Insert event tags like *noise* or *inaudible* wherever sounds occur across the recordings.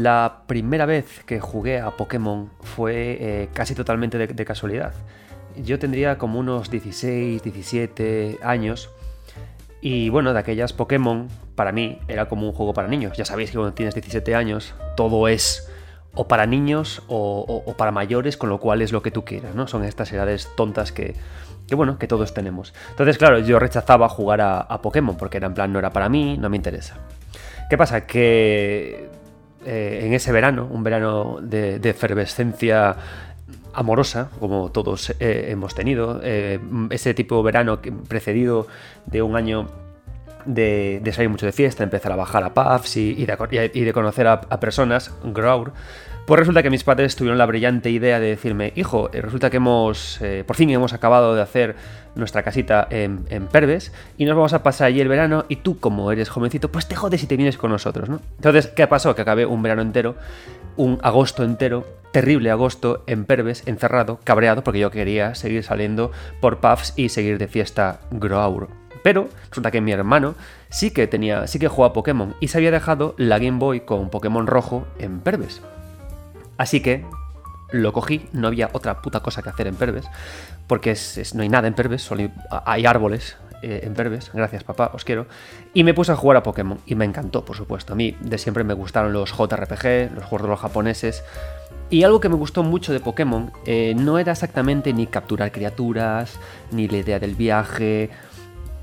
La primera vez que jugué a Pokémon fue eh, casi totalmente de, casualidad. Yo tendría como unos 16, 17 años. Y bueno, de aquellas Pokémon, para mí, era como un juego para niños. Ya sabéis que cuando tienes 17 años, todo es o para niños o para mayores, con lo cual es lo que tú quieras, ¿no? Son estas edades tontas que, que bueno, que todos tenemos. Entonces, claro, yo rechazaba jugar a, a Pokémon porque era en plan, no era para mí, no me interesa. ¿Qué pasa? Que eh, en ese verano, un verano de, efervescencia amorosa, como todos eh, hemos tenido, eh, ese tipo de verano precedido de un año de, salir mucho de fiesta, empezar a bajar a pubs y, de, conocer a, a personas, Grour, pues resulta que mis padres tuvieron la brillante idea de decirme, hijo, eh, resulta que hemos, eh, por fin hemos acabado de hacer nuestra casita en, en Perves y nos vamos a pasar allí el verano y tú como eres jovencito, pues te jodes si te vienes con nosotros, ¿no? Entonces, ¿qué pasó? Que acabé un verano entero, un agosto entero, terrible agosto en Perves, encerrado, cabreado, porque yo quería seguir saliendo por pubs y seguir de fiesta Grour. Pero resulta que mi hermano sí que tenía, sí que jugaba Pokémon y se había dejado la Game Boy con Pokémon rojo en Perves. Así que lo cogí, no había otra puta cosa que hacer en Perves, porque es- no hay nada en Perves, solo hay, hay árboles eh, en Perves, gracias papá, os quiero, y me puse a jugar a Pokémon, y me encantó, por supuesto, a mí de siempre me gustaron los JRPG, los juegos de los japoneses, y algo que me gustó mucho de Pokémon eh, no era exactamente ni capturar criaturas, ni la idea del viaje,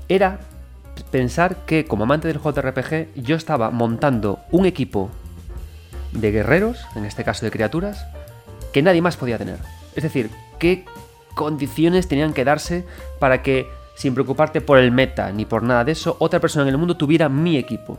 era pensar que como amante del JRPG yo estaba montando un equipo de guerreros, en este caso de criaturas, que nadie más podía tener. Es decir, qué condiciones tenían que darse para que, sin preocuparte por el meta ni por nada de eso, otra persona en el mundo tuviera mi equipo.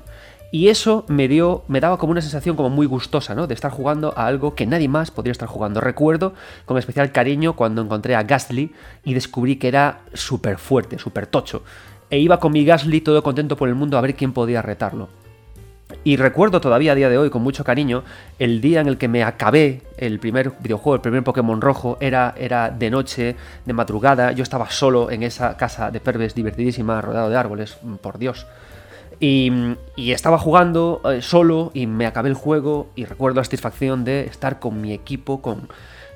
Y eso me dio, me daba como una sensación como muy gustosa, ¿no? De estar jugando a algo que nadie más podría estar jugando. Recuerdo con especial cariño cuando encontré a Gastly y descubrí que era súper fuerte, súper tocho. E iba con mi Gastly todo contento por el mundo a ver quién podía retarlo. Y recuerdo todavía a día de hoy con mucho cariño el día en el que me acabé el primer videojuego, el primer Pokémon rojo, era, era de noche, de madrugada, yo estaba solo en esa casa de Perves divertidísima, rodeado de árboles, mm, por Dios. Y, estaba jugando eh, solo y me acabé el juego y recuerdo la satisfacción de estar con mi equipo, con,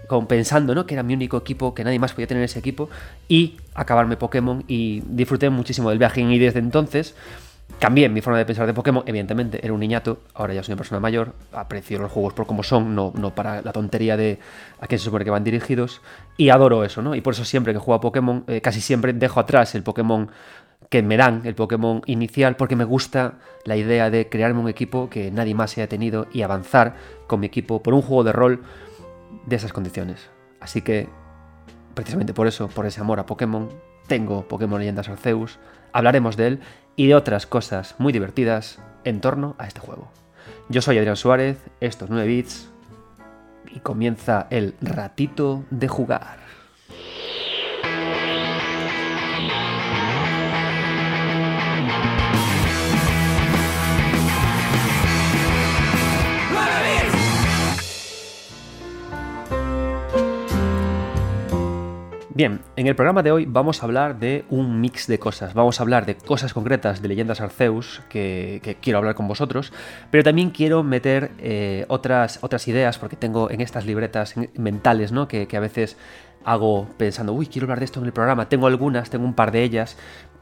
con pensando ¿no? que era mi único equipo, que nadie más podía tener ese equipo, y acabarme Pokémon y disfruté muchísimo del viaje y desde entonces cambié mi forma de pensar de Pokémon, evidentemente era un niñato, ahora ya soy una persona mayor, aprecio los juegos por como son, no, no para la tontería de a quién se supone que van dirigidos, y adoro eso, ¿no? Y por eso siempre que juego a Pokémon, eh, casi siempre dejo atrás el Pokémon que me dan, el Pokémon inicial, porque me gusta la idea de crearme un equipo que nadie más haya tenido y avanzar con mi equipo por un juego de rol de esas condiciones. Así que, precisamente por eso, por ese amor a Pokémon, tengo Pokémon Leyendas Arceus, hablaremos de él y de otras cosas muy divertidas en torno a este juego. Yo soy Adrián Suárez, estos 9 bits y comienza el ratito de jugar. Bien, en el programa de hoy vamos a hablar de un mix de cosas. Vamos a hablar de cosas concretas de Leyendas Arceus que, quiero hablar con vosotros, pero también quiero meter eh, otras, otras ideas porque tengo en estas libretas mentales ¿no? que, que a veces hago pensando, uy, quiero hablar de esto en el programa. Tengo algunas, tengo un par de ellas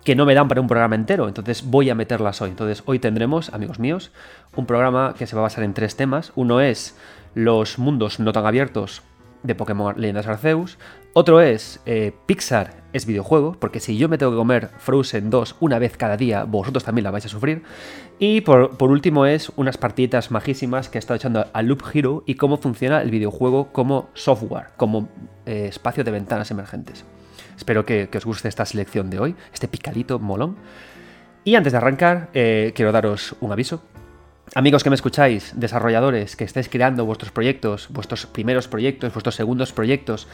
que no me dan para un programa entero, entonces voy a meterlas hoy. Entonces hoy tendremos, amigos míos, un programa que se va a basar en tres temas. Uno es los mundos no tan abiertos de Pokémon Leyendas Arceus. Otro es eh, Pixar es videojuego, porque si yo me tengo que comer Frozen 2 una vez cada día, vosotros también la vais a sufrir. Y por, por último es unas partiditas majísimas que he estado echando a Loop Hero y cómo funciona el videojuego como software, como eh, espacio de ventanas emergentes. Espero que, que, os guste esta selección de hoy, este picadito molón. Y antes de arrancar, eh, quiero daros un aviso. Amigos que me escucháis, desarrolladores que estáis creando vuestros proyectos, vuestros primeros proyectos, vuestros segundos proyectos,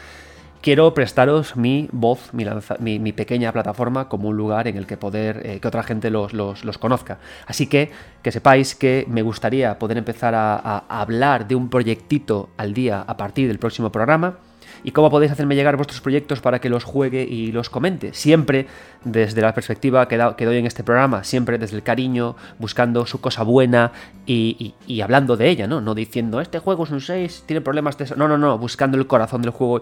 quiero prestaros mi voz, mi, pequeña plataforma como un lugar en el que poder eh, que otra gente los, los, los, conozca. Así que que sepáis que me gustaría poder empezar a hablar de un proyectito al día a partir del próximo programa. Y cómo podéis hacerme llegar vuestros proyectos para que los juegue y los comente. Siempre desde la perspectiva que, doy en este programa, siempre desde el cariño, buscando su cosa buena y, hablando de ella, ¿no? No diciendo, este juego es un 6, tiene problemas de eso. No, no, no, buscando el corazón del juego.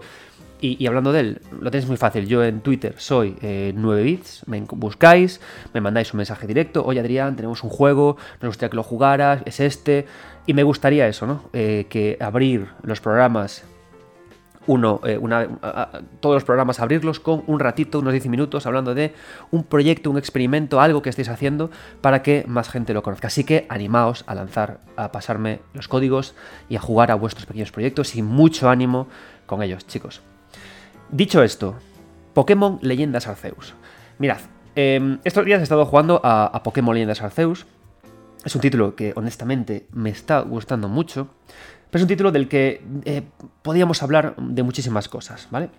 Y, hablando de él, lo tenéis muy fácil. Yo en Twitter soy 9bits, eh, me buscáis, me mandáis un mensaje directo. Oye Adrián, tenemos un juego, nos gustaría que lo jugaras, es este. Y me gustaría eso, ¿no? Eh, que abrir los programas uno, eh, una, todos los programas abrirlos con un ratito, unos 10 minutos, hablando de un proyecto, un experimento, algo que estéis haciendo para que más gente lo conozca. Así que animaos a lanzar, a pasarme los códigos y a jugar a vuestros pequeños proyectos y mucho ánimo con ellos, chicos. Dicho esto, Pokémon Leyendas Arceus. Mirad, em, estos días he estado jugando a, a Pokémon Leyendas Arceus. Es un título que honestamente me está gustando mucho. Pero es un título del que eh, podríamos hablar de muchísimas cosas, ¿vale?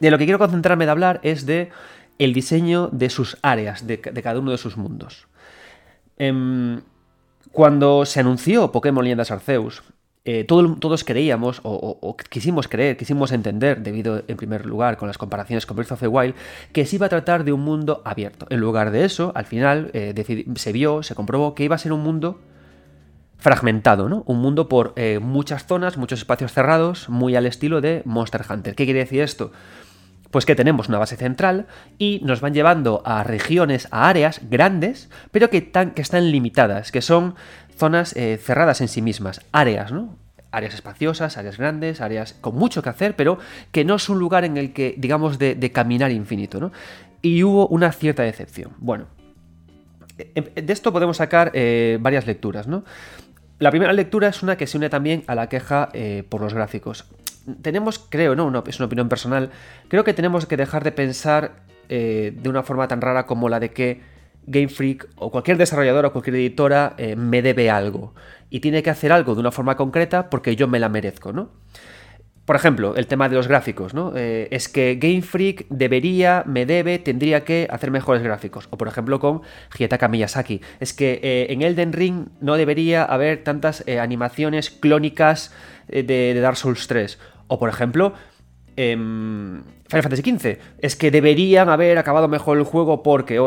De lo que quiero concentrarme de hablar es de el diseño de sus áreas, de, cada uno de sus mundos. Em, cuando se anunció Pokémon Leyendas Arceus, eh, todos creíamos, o, quisimos creer, quisimos entender, debido en primer lugar con las comparaciones con Breath of the Wild, que se iba a tratar de un mundo abierto. En lugar de eso, al final eh, se vio, se comprobó que iba a ser un mundo fragmentado, ¿no? Un mundo por eh, muchas zonas, muchos espacios cerrados, muy al estilo de Monster Hunter. ¿Qué quiere decir esto? Pues que tenemos una base central y nos van llevando a regiones, a áreas grandes, pero que, están limitadas, que son zonas eh, cerradas en sí mismas, áreas, ¿no? Áreas espaciosas, áreas grandes, áreas con mucho que hacer, pero que no es un lugar en el que, digamos, de, caminar infinito, ¿no? Y hubo una cierta decepción. Bueno, eh, de esto podemos sacar varias lecturas, ¿no? La primera lectura es una que se une también a la queja eh, por los gráficos. Tenemos, creo, no, es una opinión personal, creo que tenemos que dejar de pensar eh, de una forma tan rara como la de que Game Freak o cualquier desarrollador o cualquier editora eh, me debe algo y tiene que hacer algo de una forma concreta porque yo me la merezco, ¿no? Por ejemplo, el tema de los gráficos, ¿no? Eh, es que Game Freak debería, me debe, tendría que hacer mejores gráficos. O por ejemplo con Hidetaka Miyazaki. Es que eh, en Elden Ring no debería haber tantas eh, animaciones clónicas de, Dark Souls 3. O por ejemplo, Final Fantasy XV. Es que deberían haber acabado mejor el juego porque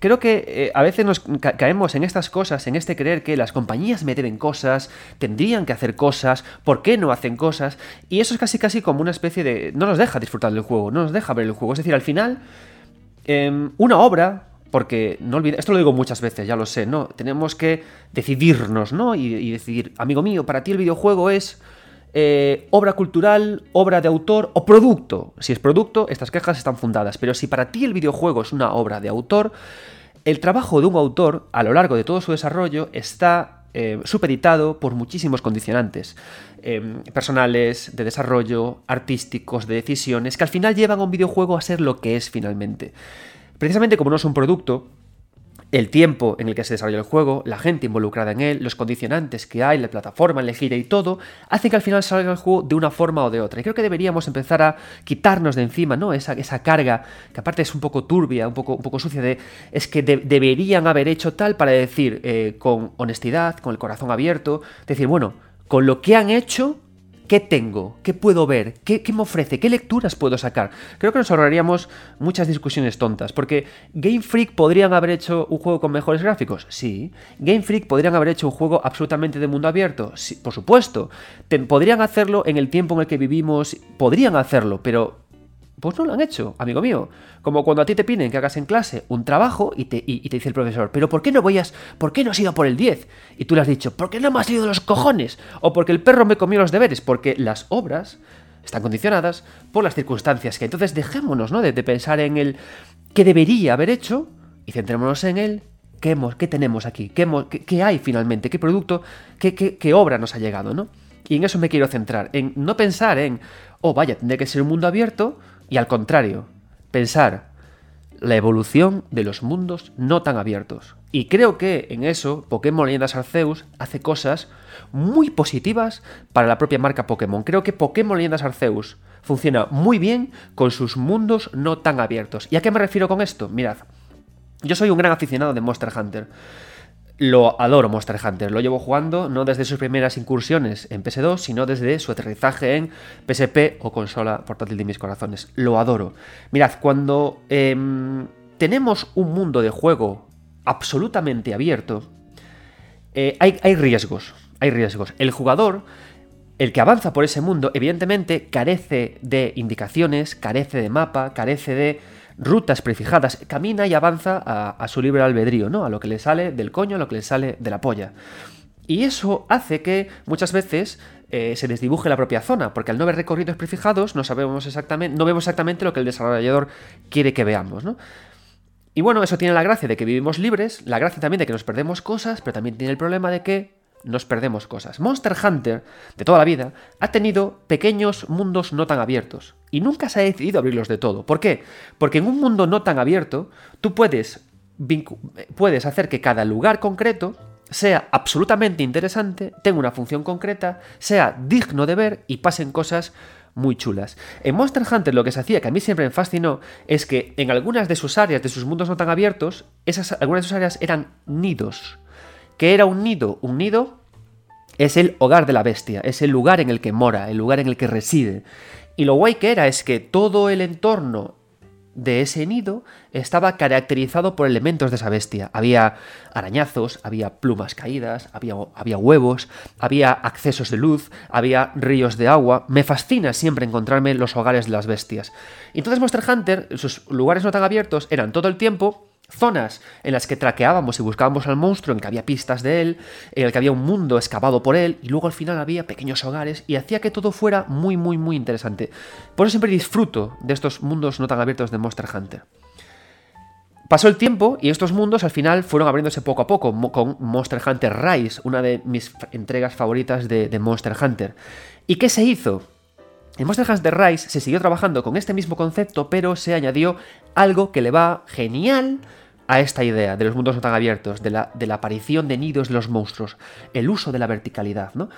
creo que eh, a veces nos caemos en estas cosas, en este creer que las compañías me deben cosas, tendrían que hacer cosas, ¿por qué no hacen cosas? Y eso es casi casi como una especie de... no nos deja disfrutar del juego, no nos deja ver el juego. Es decir, al final, em, una obra, porque no olvide, esto lo digo muchas veces, ya lo sé, ¿no? Tenemos que decidirnos, ¿no? Y, y decir, amigo mío, para ti el videojuego es... Eh, obra cultural, obra de autor o producto. Si es producto, estas quejas están fundadas. Pero si para ti el videojuego es una obra de autor, el trabajo de un autor a lo largo de todo su desarrollo está eh, supeditado por muchísimos condicionantes em, personales, de desarrollo, artísticos, de decisiones, que al final llevan a un videojuego a ser lo que es finalmente. Precisamente como no es un producto, el tiempo en el que se desarrolla el juego, la gente involucrada en él, los condicionantes que hay, la plataforma elegida y todo, hace que al final salga el juego de una forma o de otra. Y creo que deberíamos empezar a quitarnos de encima, ¿no? Esa, esa carga, que aparte es un poco turbia, un poco, un poco sucia, de es que deberían haber hecho tal para decir eh, con honestidad, con el corazón abierto, decir, bueno, con lo que han hecho, ¿Qué tengo? ¿Qué puedo ver? ¿Qué, me ofrece? ¿Qué lecturas puedo sacar? Creo que nos ahorraríamos muchas discusiones tontas, porque Game Freak podrían haber hecho un juego con mejores gráficos, sí. Game Freak podrían haber hecho un juego absolutamente de mundo abierto, sí, por supuesto. podrían hacerlo en el tiempo en el que vivimos, podrían hacerlo, pero pues no lo han hecho, amigo mío. Como cuando a ti te piden que hagas en clase un trabajo y te, te dice el profesor, pero ¿por qué no voy a, ¿por qué no has ido por el 10? Y tú le has dicho, ¿por qué no me has ido de los cojones? O porque el perro me comió los deberes, porque las obras están condicionadas por las circunstancias que entonces dejémonos, ¿no? De, pensar en el que debería haber hecho y centrémonos en el qué, hemos, qué tenemos aquí, qué, qué, hay finalmente, qué producto, qué, qué obra nos ha llegado, ¿no? Y en eso me quiero centrar, en no pensar en, oh vaya, tendría que ser un mundo abierto, y al contrario, pensar la evolución de los mundos no tan abiertos. Y creo que en eso Pokémon Leyendas Arceus hace cosas muy positivas para la propia marca Pokémon. Creo que Pokémon Leyendas Arceus funciona muy bien con sus mundos no tan abiertos. ¿Y a qué me refiero con esto? Mirad, yo soy un gran aficionado de Monster Hunter. Lo adoro Monster Hunter, lo llevo jugando no desde sus primeras incursiones en PS2, sino desde su aterrizaje en PSP o consola portátil de mis corazones. Lo adoro. Mirad, cuando em, tenemos un mundo de juego absolutamente abierto, eh, hay, hay riesgos. Hay riesgos. El jugador el que avanza por ese mundo, evidentemente, carece de indicaciones, carece de mapa, carece de rutas prefijadas, camina y avanza a, su libre albedrío, ¿no? A lo que le sale del coño, a lo que le sale de la polla. Y eso hace que muchas veces eh, se desdibuje la propia zona, porque al no haber recorridos prefijados no sabemos exactamente, no vemos exactamente lo que el desarrollador quiere que veamos, ¿no? Y bueno, eso tiene la gracia de que vivimos libres, la gracia también de que nos perdemos cosas, pero también tiene el problema de que nos perdemos cosas. Monster Hunter, de toda la vida, ha tenido pequeños mundos no tan abiertos. Y nunca se ha decidido abrirlos de todo. ¿Por qué? Porque en un mundo no tan abierto, tú puedes, puedes hacer que cada lugar concreto sea absolutamente interesante, tenga una función concreta, sea digno de ver y pasen cosas muy chulas. En Monster Hunter lo que se hacía, que a mí siempre me fascinó, es que en algunas de sus áreas, de sus mundos no tan abiertos, esas, algunas de sus áreas eran nidos ¿Qué era un nido? Un nido es el hogar de la bestia, es el lugar en el que mora, el lugar en el que reside. Y lo guay que era es que todo el entorno de ese nido estaba caracterizado por elementos de esa bestia. Había arañazos, había plumas caídas, había, había, huevos, había accesos de luz, había ríos de agua. Me fascina siempre encontrarme los hogares de las bestias. Entonces Monster Hunter, sus lugares no tan abiertos, eran todo el tiempo zonas en las que traqueábamos y buscábamos al monstruo, en que había pistas de él, en el que había un mundo excavado por él, y luego al final había pequeños hogares, y hacía que todo fuera muy, muy, muy interesante. Por eso siempre disfruto de estos mundos no tan abiertos de Monster Hunter. Pasó el tiempo y estos mundos al final fueron abriéndose poco a poco con Monster Hunter Rise, una de mis entregas favoritas de, de Monster Hunter. ¿Y qué se hizo? En Monster Hunter Rise se siguió trabajando con este mismo concepto, pero se añadió algo que le va genial a esta idea de los mundos no tan abiertos, de la, aparición de nidos de los monstruos, el uso de la verticalidad, ¿no?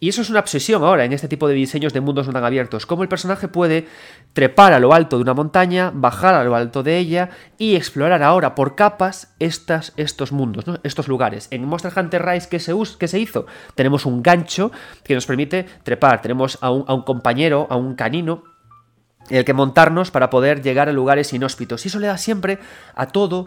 Y eso es una obsesión ahora en este tipo de diseños de mundos no tan abiertos, cómo el personaje puede trepar a lo alto de una montaña, bajar a lo alto de ella y explorar ahora por capas estas, estos mundos, estos lugares. En Monster Hunter Rise, ¿qué se, ¿qué se hizo? Tenemos un gancho que nos permite trepar, tenemos a un compañero, a un canino, en el que montarnos para poder llegar a lugares inhóspitos. Y eso le da siempre a todo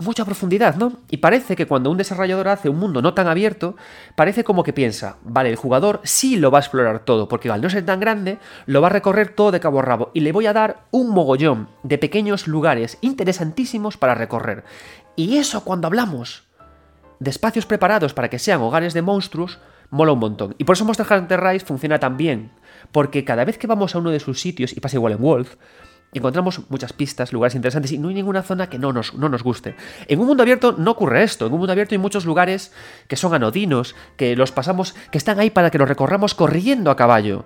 mucha profundidad, ¿no? Y parece que cuando un desarrollador hace un mundo no tan abierto, parece como que piensa, vale, el jugador sí lo va a explorar todo, porque al no ser tan grande, lo va a recorrer todo de cabo a rabo, y le voy a dar un mogollón de pequeños lugares interesantísimos para recorrer. Y eso cuando hablamos de espacios preparados para que sean hogares de monstruos, mola un montón. Y por eso Monster Hunter Rise funciona tan bien, porque cada vez que vamos a uno de sus sitios, y pasa igual en Wolf, encontramos muchas pistas, lugares interesantes y no hay ninguna zona que no nos, no nos guste. En un mundo abierto no ocurre esto. En un mundo abierto hay muchos lugares que son anodinos, que los pasamos, que están ahí para que los recorramos corriendo a caballo.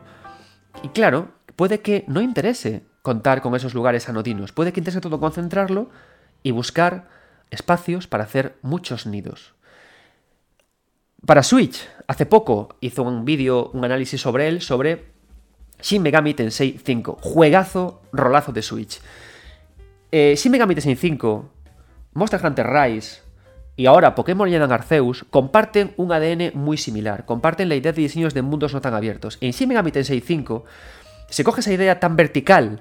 Y claro, puede que no interese contar con esos lugares anodinos. Puede que interese todo concentrarlo y buscar espacios para hacer muchos nidos. Para Switch, hace poco hizo un vídeo, un análisis sobre él, sobre Shin Megami Tensei 5. Juegazo, rolazo de Switch. Eh, Shin Megami Tensei 5, Monster Hunter Rise y ahora Pokémon Legend Arceus comparten un ADN muy similar. Comparten la idea de diseños de mundos no tan abiertos. En Shin Megami Tensei 5 se coge esa idea tan vertical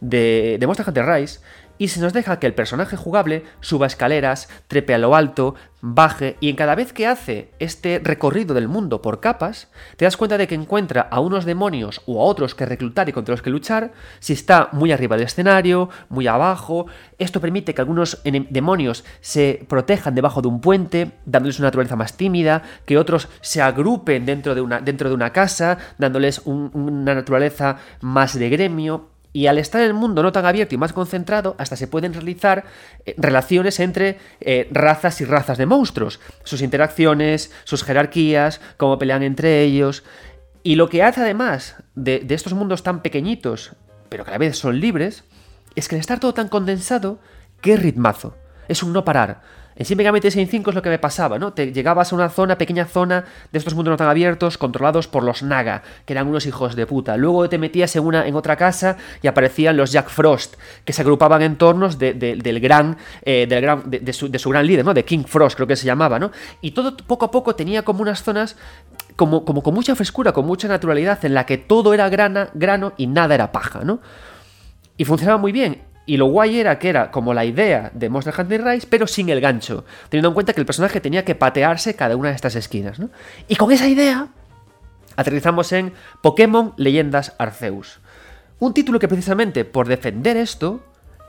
de Monster Hunter Rise y se nos deja que el personaje jugable suba escaleras, trepe a lo alto, baje y en cada vez que hace este recorrido del mundo por capas, te das cuenta de que encuentra a unos demonios o a otros que reclutar y contra los que luchar, si está muy arriba del escenario, muy abajo, esto permite que algunos demonios se protejan debajo de un puente, dándoles una naturaleza más tímida, que otros se agrupen dentro de una, dentro de una casa, dándoles una naturaleza más de gremio, y al estar en el mundo no tan abierto y más concentrado, hasta se pueden realizar eh, relaciones entre eh, razas y razas de monstruos. Sus interacciones, sus jerarquías, cómo pelean entre ellos. Y lo que hace además de, de estos mundos tan pequeñitos, pero que a la vez son libres, es que al estar todo tan condensado, qué ritmazo. Es un no parar. En Shin Megami Tensei 5 es lo que me pasaba, ¿no? Te llegabas a una zona, pequeña zona de estos mundos no tan abiertos, controlados por los Naga, que eran unos hijos de puta. Luego te metías en, una, en otra casa y aparecían los Jack Frost, que se agrupaban en tornos del gran, eh, del gran de, su, gran líder, ¿no? De King Frost, creo que se llamaba, ¿no? Y todo poco a poco tenía como unas zonas como, como con mucha frescura, con mucha naturalidad, en la que todo era grana, grano y nada era paja, ¿no? Y funcionaba muy bien. Y lo guay era que era como la idea de Monster Hunter Rise, pero sin el gancho, teniendo en cuenta que el personaje tenía que patearse cada una de estas esquinas. ¿no? Y con esa idea, aterrizamos en Pokémon Leyendas Arceus. Un título que precisamente por defender esto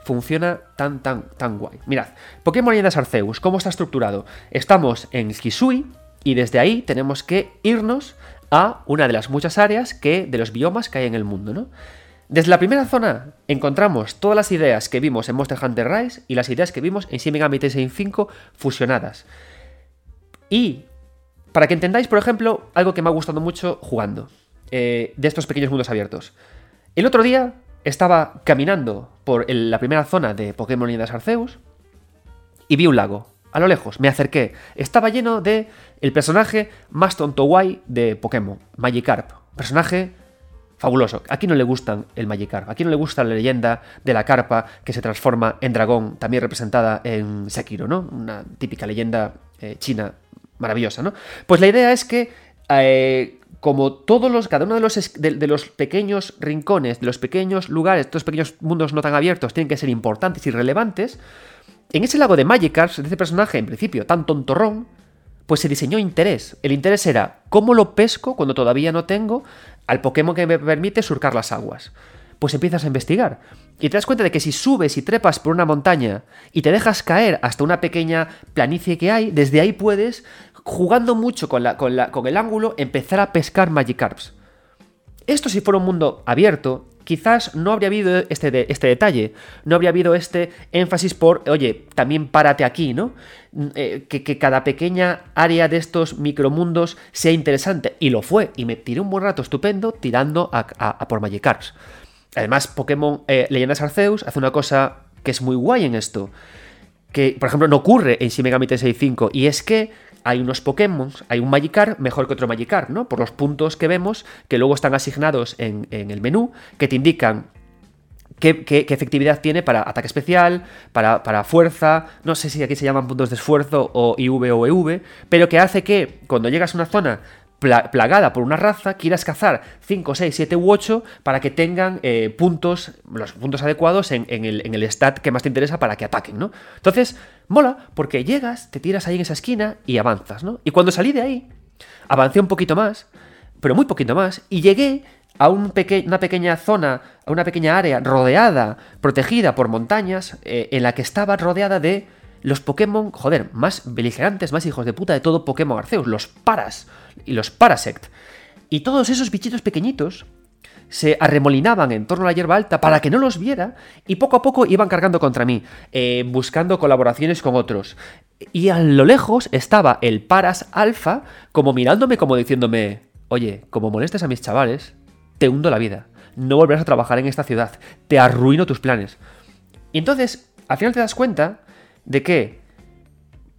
funciona tan, tan, tan guay. Mirad, Pokémon Leyendas Arceus, ¿cómo está estructurado? Estamos en Kisui y desde ahí tenemos que irnos a una de las muchas áreas que, de los biomas que hay en el mundo, ¿no? Desde la primera zona encontramos todas las ideas que vimos en Monster Hunter Rise y las ideas que vimos en Shin Megami Tensei 5 fusionadas. Y para que entendáis, por ejemplo, algo que me ha gustado mucho jugando eh, de estos pequeños mundos abiertos. El otro día estaba caminando por la primera zona de Pokémon Leyendas Arceus y vi un lago. A lo lejos, me acerqué. Estaba lleno de el personaje más tonto guay de Pokémon, Magikarp. Personaje fabuloso. Aquí no le gustan el Magikarp, aquí no le gusta la leyenda de la carpa que se transforma en dragón, también representada en Sekiro, ¿no? Una típica leyenda eh, china maravillosa, ¿no? Pues la idea es que eh, como todos los, cada uno de los, de, los, pequeños rincones, de los pequeños lugares, estos pequeños mundos no tan abiertos tienen que ser importantes y relevantes, en ese lago de Magikarp, de ese personaje en principio tan tontorrón, pues se diseñó interés. El interés era cómo lo pesco cuando todavía no tengo al Pokémon que me permite surcar las aguas. Pues empiezas a investigar. Y te das cuenta de que si subes y trepas por una montaña y te dejas caer hasta una pequeña planicie que hay, desde ahí puedes, jugando mucho con, la, con, la, con el ángulo, empezar a pescar Magikarps. Esto si fuera un mundo abierto, quizás no habría habido este, este detalle, no habría habido este énfasis por, oye, también párate aquí, ¿no? Mm, eh, que, cada pequeña área de estos micromundos sea interesante. Y lo fue, y me tiré un buen rato estupendo tirando a, por Magikarps. Además, Pokémon eh, Leyendas Arceus hace una cosa que es muy guay en esto. Que, por ejemplo, no ocurre en Shin Megami Tensei 5. Y es que hay unos Pokémon, hay un Magikarp mejor que otro Magikarp, ¿no? Por los puntos que vemos, que luego están asignados en, el menú, que te indican Qué, efectividad tiene para ataque especial, para, fuerza, no sé si aquí se llaman puntos de esfuerzo o IV o EV, pero que hace que cuando llegas a una zona plagada por una raza, quieras cazar 5, 6, 7 u 8 para que tengan eh, puntos, los puntos adecuados en, el, stat que más te interesa para que ataquen, ¿no? Entonces, mola, porque llegas, te tiras ahí en esa esquina y avanzas, ¿no? Y cuando salí de ahí, avancé un poquito más, pero muy poquito más, y llegué a un una pequeña zona, a una pequeña área rodeada, protegida por montañas, eh, en la que estaba rodeada de los Pokémon, joder, más beligerantes, más hijos de puta de todo Pokémon Arceus, los Paras y los Parasect. Y todos esos bichitos pequeñitos se arremolinaban en torno a la hierba alta para que no los viera y poco a poco iban cargando contra mí, eh, buscando colaboraciones con otros. Y a lo lejos estaba el Paras Alfa como mirándome como diciéndome, oye, como molestes a mis chavales, te hundo la vida, no volverás a trabajar en esta ciudad, te arruino tus planes. Y entonces, al final te das cuenta de que,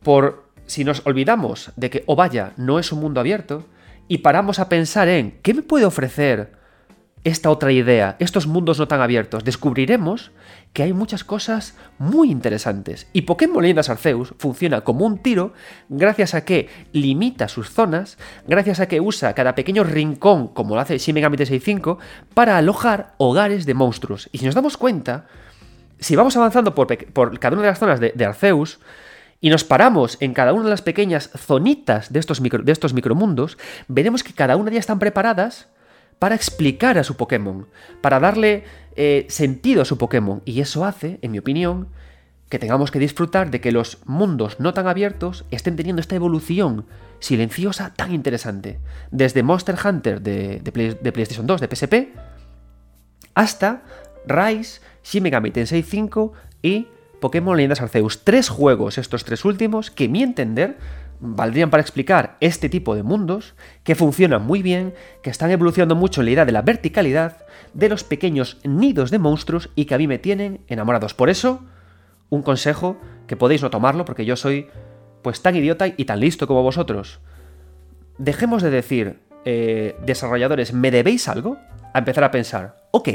por si nos olvidamos de que, vaya, no es un mundo abierto, y paramos a pensar en qué me puede ofrecer esta otra idea, estos mundos no tan abiertos, descubriremos que hay muchas cosas muy interesantes. Y Pokémon Leyendas Arceus funciona como un tiro gracias a que limita sus zonas, gracias a que usa cada pequeño rincón, como lo hace Shin Megami Tensei 5, para alojar hogares de monstruos. Y si nos damos cuenta, si vamos avanzando por, cada una de las zonas de, Arceus y nos paramos en cada una de las pequeñas zonitas de estos, de estos micromundos, veremos que cada una de ellas están preparadas para explicar a su Pokémon, para darle eh, sentido a su Pokémon. Y eso hace, en mi opinión, que tengamos que disfrutar de que los mundos no tan abiertos estén teniendo esta evolución silenciosa tan interesante. Desde Monster Hunter de, PlayStation 2, de PSP, hasta Rise, Shin Megami Tensei 5 y Pokémon Leyendas Arceus. Tres juegos, estos tres últimos, que mi entender valdrían para explicar este tipo de mundos, que funcionan muy bien, que están evolucionando mucho en la idea de la verticalidad, de los pequeños nidos de monstruos y que a mí me tienen enamorados. Por eso, un consejo que podéis no tomarlo porque yo soy pues tan idiota y tan listo como vosotros. Dejemos de decir, eh, desarrolladores, ¿me debéis algo? A empezar a pensar, ok,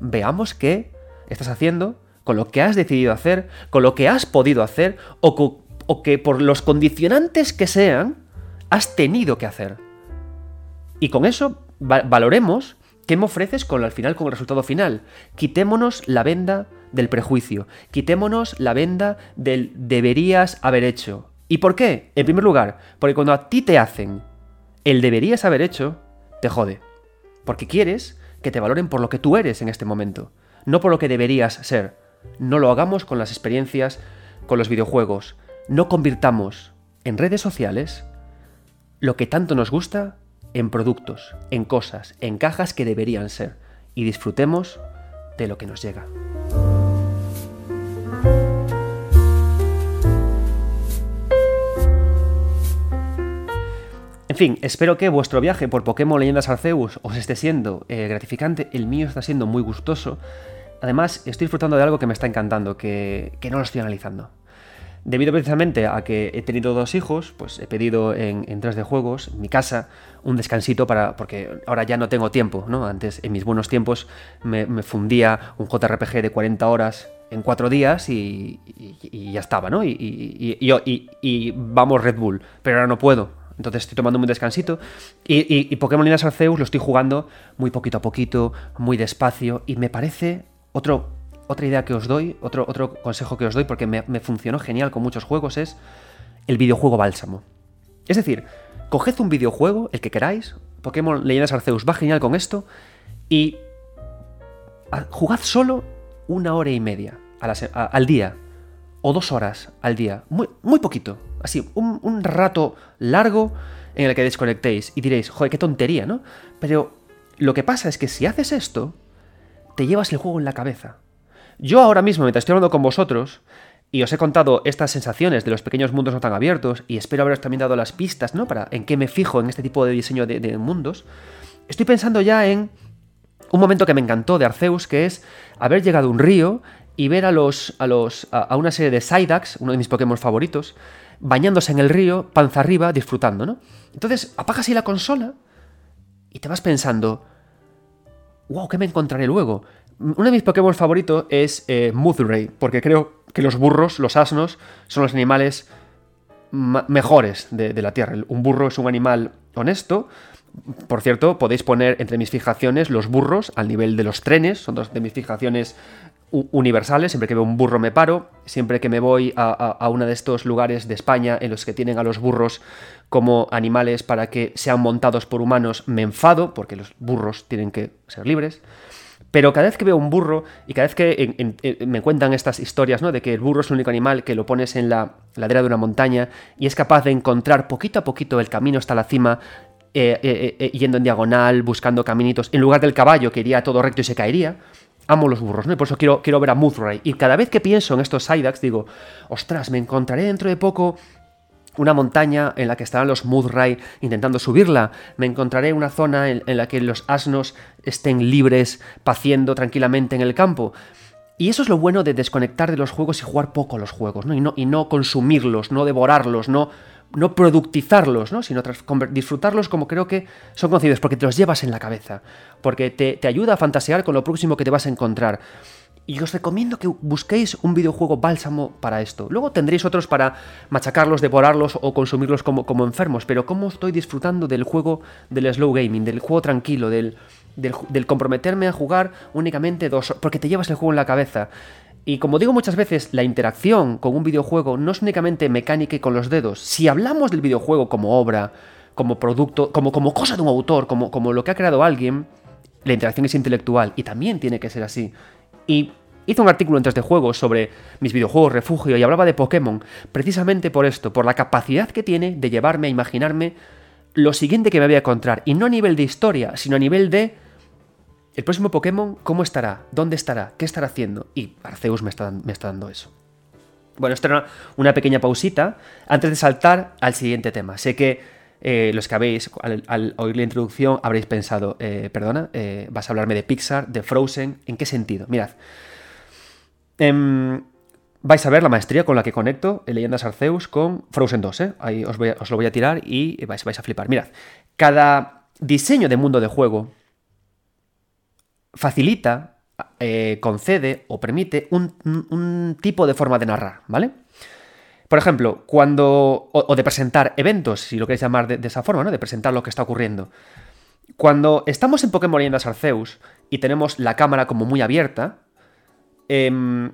veamos qué estás haciendo con lo que has decidido hacer, con lo que has podido hacer o, o que por los condicionantes que sean, has tenido que hacer. Y con eso valoremos qué me ofreces con al final con el resultado final. Quitémonos la venda del prejuicio, quitémonos la venda del deberías haber hecho. ¿Y por qué? En primer lugar, porque cuando a ti te hacen el deberías haber hecho, te jode. Porque quieres que te valoren por lo que tú eres en este momento, no por lo que deberías ser. No lo hagamos con las experiencias, con los videojuegos. No convirtamos en redes sociales lo que tanto nos gusta en productos, en cosas, en cajas que deberían ser. Y disfrutemos de lo que nos llega. En fin, espero que vuestro viaje por Pokémon Leyendas Arceus os esté siendo eh, gratificante. El mío está siendo muy gustoso. Además, estoy disfrutando de algo que me está encantando, que, que no lo estoy analizando. Debido precisamente a que he tenido dos hijos, pues he pedido en, en 3D Juegos, en mi casa, un descansito para. porque ahora ya no tengo tiempo, ¿no? Antes, en mis buenos tiempos, me, fundía un JRPG de 40 horas en 4 días y, ya estaba, ¿no? Y, y, vamos Red Bull, pero ahora no puedo. Entonces estoy tomando un descansito. Y, Pokémon Linas Arceus lo estoy jugando muy poquito a poquito, muy despacio. Y me parece otro otra idea que os doy, otro, otro consejo que os doy, porque me, funcionó genial con muchos juegos, es el videojuego bálsamo. Es decir, coged un videojuego, el que queráis, Pokémon Leyendas Arceus va genial con esto, y jugad solo una hora y media al día, o dos horas al día, muy, muy poquito, así, un, un rato largo en el que desconectéis y diréis, joder, qué tontería, ¿no? Pero lo que pasa es que si haces esto, te llevas el juego en la cabeza. Yo ahora mismo, mientras estoy hablando con vosotros, y os he contado estas sensaciones de los pequeños mundos no tan abiertos, y espero haberos también dado las pistas, ¿no? Para en qué me fijo en este tipo de diseño de, mundos, estoy pensando ya en un momento que me encantó de Arceus, que es haber llegado a un río y ver a los. a los. a, una serie de Psyducks, uno de mis Pokémon favoritos, bañándose en el río, panza arriba, disfrutando, ¿no? Entonces, apagas ahí la consola y te vas pensando. Wow, ¿qué me encontraré luego? Uno de mis Pokémon favoritos es eh, porque creo que los burros, los asnos, son los animales mejores de, la Tierra. Un burro es un animal honesto. Por cierto, podéis poner entre mis fijaciones los burros al nivel de los trenes, son dos de mis fijaciones universales. Siempre que veo un burro me paro. Siempre que me voy a, a uno de estos lugares de España en los que tienen a los burros como animales para que sean montados por humanos, me enfado, porque los burros tienen que ser libres. Pero cada vez que veo un burro y cada vez que me cuentan estas historias, ¿no? De que el burro es el único animal que lo pones en la ladera de una montaña y es capaz de encontrar poquito a poquito el camino hasta la cima, eh, eh, eh, yendo en diagonal, buscando caminitos, en lugar del caballo que iría todo recto y se caería. Amo los burros, ¿no? Y por eso quiero, quiero ver a Muthray. Y cada vez que pienso en estos Psyducks, digo, ostras, me encontraré dentro de poco una montaña en la que estarán los Mudrai intentando subirla. Me encontraré una zona en, la que los asnos estén libres, paciendo tranquilamente en el campo. Y eso es lo bueno de desconectar de los juegos y jugar poco los juegos, ¿no? Y, no, y no consumirlos, no devorarlos, no, no productizarlos, ¿no? sino disfrutarlos como creo que son conocidos, porque te los llevas en la cabeza, porque te, te ayuda a fantasear con lo próximo que te vas a encontrar. Y os recomiendo que busquéis un videojuego bálsamo para esto. Luego tendréis otros para machacarlos, devorarlos o consumirlos como, como enfermos. Pero cómo estoy disfrutando del juego del slow gaming, del juego tranquilo, del, del, comprometerme a jugar únicamente dos porque te llevas el juego en la cabeza. Y como digo muchas veces, la interacción con un videojuego no es únicamente mecánica y con los dedos. Si hablamos del videojuego como obra, como producto, como, como cosa de un autor, como, como lo que ha creado alguien, la interacción es intelectual y también tiene que ser así. Y hice un artículo en 3D Juegos sobre mis videojuegos refugio y hablaba de Pokémon, precisamente por esto, por la capacidad que tiene de llevarme a imaginarme lo siguiente que me voy a encontrar. Y no a nivel de historia, sino a nivel de... El próximo Pokémon, ¿cómo estará? ¿Dónde estará? ¿Qué estará haciendo? Y Arceus me está, me está dando eso. Bueno, esto era una pequeña pausita antes de saltar al siguiente tema. Sé que eh, los que habéis, al, oír la introducción, habréis pensado, eh, perdona, eh, vas a hablarme de Pixar, de Frozen, ¿en qué sentido? Mirad, em, vais a ver la maestría con la que conecto en Leyendas Arceus con Frozen 2. ¿eh? Ahí os, lo voy a tirar y vais, a flipar. Mirad, cada diseño de mundo de juego facilita, concede o permite un, tipo de forma de narrar, ¿vale? Por ejemplo, cuando. O, de presentar eventos, si lo queréis llamar de, esa forma, ¿no? De presentar lo que está ocurriendo. Cuando estamos en Pokémon Leyendas Arceus y tenemos la cámara como muy abierta, eh,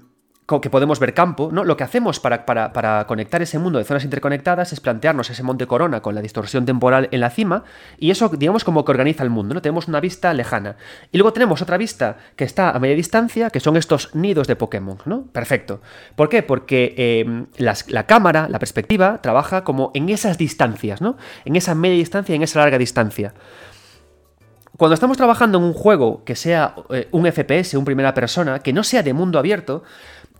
que podemos ver campo, ¿no? Lo que hacemos para, para, conectar ese mundo de zonas interconectadas es plantearnos ese monte corona con la distorsión temporal en la cima, y eso, digamos, como que organiza el mundo, ¿no? Tenemos una vista lejana. Y luego tenemos otra vista que está a media distancia, que son estos nidos de Pokémon, ¿no? Perfecto. ¿Por qué? Porque em, la cámara, la perspectiva, trabaja como en esas distancias, ¿no? En esa media distancia y en esa larga distancia cuando estamos trabajando en un juego que sea eh, un FPS, un primera persona, que no sea de mundo abierto,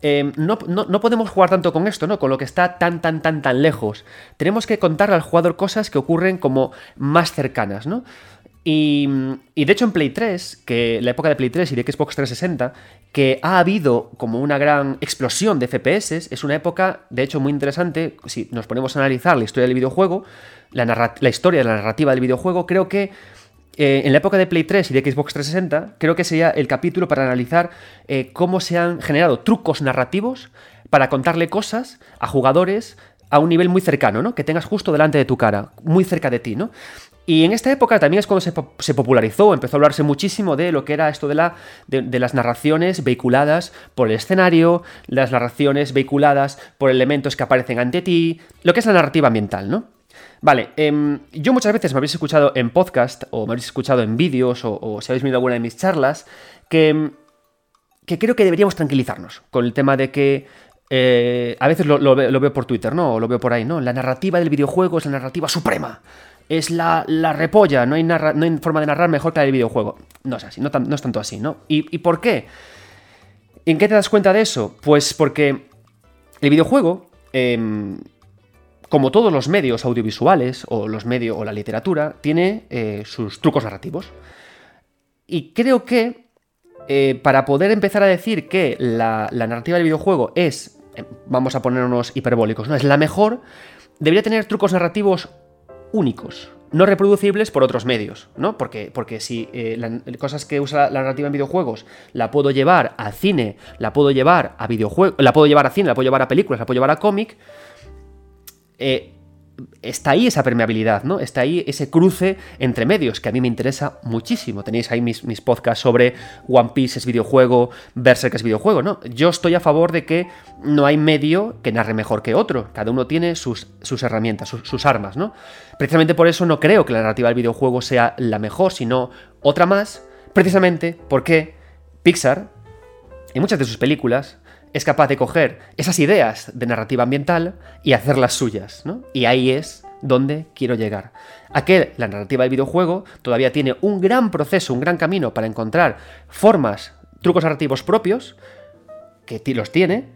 Em, no, podemos jugar tanto con esto, ¿no? Con lo que está tan, tan, tan, tan lejos. Tenemos que contarle al jugador cosas que ocurren como más cercanas, ¿no? Y, de hecho en Play 3, que la época de Play 3 y de Xbox 360, que ha habido como una gran explosión de FPS, es una época de hecho muy interesante, si nos ponemos a analizar la historia del videojuego, la, la historia de la narrativa del videojuego, creo que eh, en la época de Play 3 y de Xbox 360, creo que sería el capítulo para analizar eh, cómo se han generado trucos narrativos para contarle cosas a jugadores a un nivel muy cercano, ¿no? Que tengas justo delante de tu cara, muy cerca de ti, ¿no? Y en esta época también es cuando se, popularizó, empezó a hablarse muchísimo de lo que era esto de, la, de, las narraciones vehiculadas por el escenario, las narraciones vehiculadas por elementos que aparecen ante ti, lo que es la narrativa ambiental, ¿no? Vale, em, yo muchas veces me habéis escuchado en podcast o me habéis escuchado en vídeos o, si habéis visto alguna de mis charlas que, em, que creo que deberíamos tranquilizarnos con el tema de que eh, a veces lo, veo por Twitter, ¿no? O lo veo por ahí, ¿no? La narrativa del videojuego es la narrativa suprema. Es la, la repolla, no hay, no hay, forma de narrar mejor que la del videojuego. No es así, no, es tanto así, ¿no? ¿Y, por qué? ¿En qué te das cuenta de eso? Pues porque el videojuego em, como todos los medios audiovisuales o los medios o la literatura, tiene eh, sus trucos narrativos. Y creo que eh, para poder empezar a decir que la, narrativa del videojuego es, eh, vamos a ponernos hiperbólicos, ¿no? es la mejor, debería tener trucos narrativos únicos, no reproducibles por otros medios, ¿no? Porque, porque si las cosas que usa la, narrativa en videojuegos la puedo llevar a cine, la puedo llevar a videojuegos, la puedo llevar a cine, la puedo llevar a películas, la puedo llevar a cómic, eh, está ahí esa permeabilidad, ¿no? Está ahí ese cruce entre medios que a mí me interesa muchísimo. Tenéis ahí mis, mis podcasts sobre One Piece es videojuego, Berserk es videojuego, ¿no? Yo estoy a favor de que no hay medio que narre mejor que otro. Cada uno tiene sus, sus herramientas, sus, sus, armas, ¿no? Precisamente por eso no creo que la narrativa del videojuego sea la mejor, sino otra más, precisamente porque Pixar, en muchas de sus películas, es capaz de coger esas ideas de narrativa ambiental y hacerlas suyas, ¿no? Y ahí es donde quiero llegar. A que la narrativa del videojuego todavía tiene un gran proceso, un gran camino para encontrar formas, trucos narrativos propios, que los tiene,